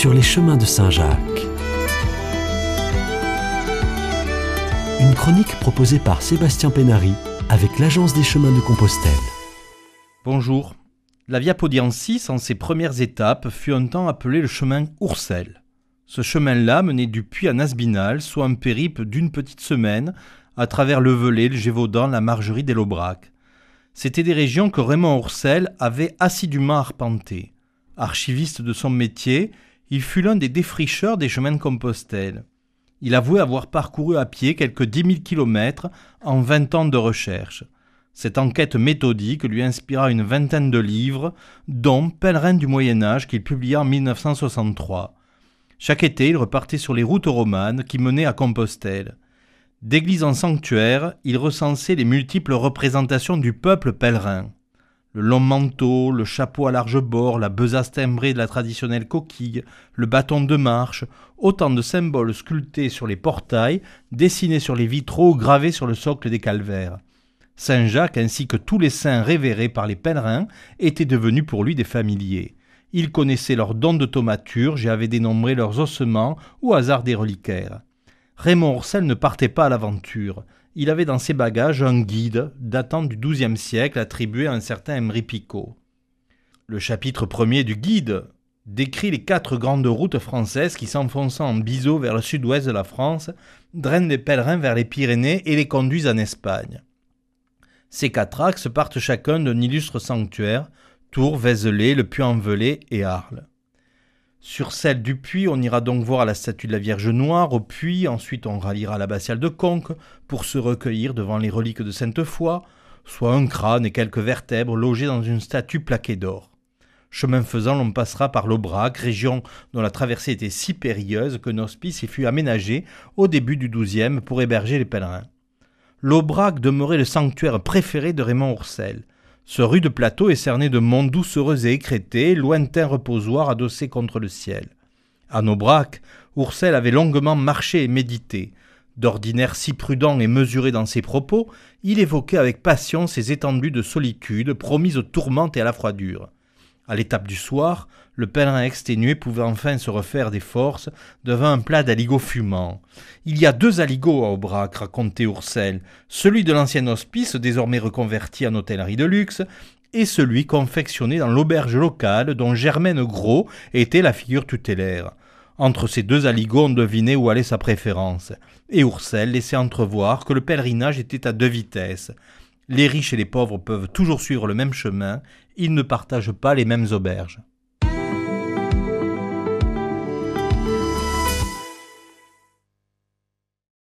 sur les chemins de Saint-Jacques. Une chronique proposée par Sébastien Pénary avec l'Agence des chemins de Compostelle. Bonjour. La Via Podiensis, en ses premières étapes, fut un temps appelé le chemin Oursel. Ce chemin-là menait du Puy à Nasbinal, soit un périple d'une petite semaine, à travers le Velay, le Gévaudan, la Margerie des l'Aubrac. C'étaient des régions que Raymond Oursel avait assidûment arpentées. Archiviste de son métier, il fut l'un des défricheurs des chemins de Compostelle. Il avouait avoir parcouru à pied quelques dix mille kilomètres en vingt ans de recherche. Cette enquête méthodique lui inspira une vingtaine de livres, dont Pèlerin du Moyen Âge qu'il publia en 1963. Chaque été, il repartait sur les routes romanes qui menaient à Compostelle. D'église en sanctuaire, il recensait les multiples représentations du peuple pèlerin. Le long manteau, le chapeau à large bord, la besace timbrée de la traditionnelle coquille, le bâton de marche, autant de symboles sculptés sur les portails, dessinés sur les vitraux, gravés sur le socle des calvaires. Saint Jacques ainsi que tous les saints révérés par les pèlerins étaient devenus pour lui des familiers. Il connaissait leurs dons de thaumaturge et avait dénombré leurs ossements au hasard des reliquaires. Raymond Roussel ne partait pas à l'aventure. Il avait dans ses bagages un guide datant du XIIe siècle attribué à un certain Emery Picot. Le chapitre premier du guide décrit les quatre grandes routes françaises qui, s'enfonçant en biseau vers le sud-ouest de la France, drainent les pèlerins vers les Pyrénées et les conduisent en Espagne. Ces quatre axes partent chacun d'un illustre sanctuaire, Tours, Vézelay, le Puy-en-Velay et Arles. Sur celle du puits, on ira donc voir la statue de la Vierge Noire au puits, ensuite on ralliera l'abbatiale de Conques pour se recueillir devant les reliques de Sainte-Foy, soit un crâne et quelques vertèbres logés dans une statue plaquée d'or. Chemin faisant, l'on passera par l'Aubrac, région dont la traversée était si périlleuse que hospice y fut aménagé au début du XIIe pour héberger les pèlerins. L'Aubrac demeurait le sanctuaire préféré de Raymond Oursel. Ce rude plateau est cerné de monts doucereux et écrétés, lointains reposoirs adossés contre le ciel. À Aubrac, Oursel avait longuement marché et médité. D'ordinaire si prudent et mesuré dans ses propos, il évoquait avec passion ces étendues de solitude promises aux tourmentes et à la froidure. À l'étape du soir, le pèlerin exténué pouvait enfin se refaire des forces devant un plat d'aligots fumants. Il y a deux aligots à Aubrac, racontait Oursel, celui de l'ancien hospice, désormais reconverti en hôtellerie de luxe, et celui confectionné dans l'auberge locale dont Germaine Gros était la figure tutélaire. Entre ces deux aligots, on devinait où allait sa préférence, et Oursel laissait entrevoir que le pèlerinage était à deux vitesses. Les riches et les pauvres peuvent toujours suivre le même chemin, ils ne partagent pas les mêmes auberges.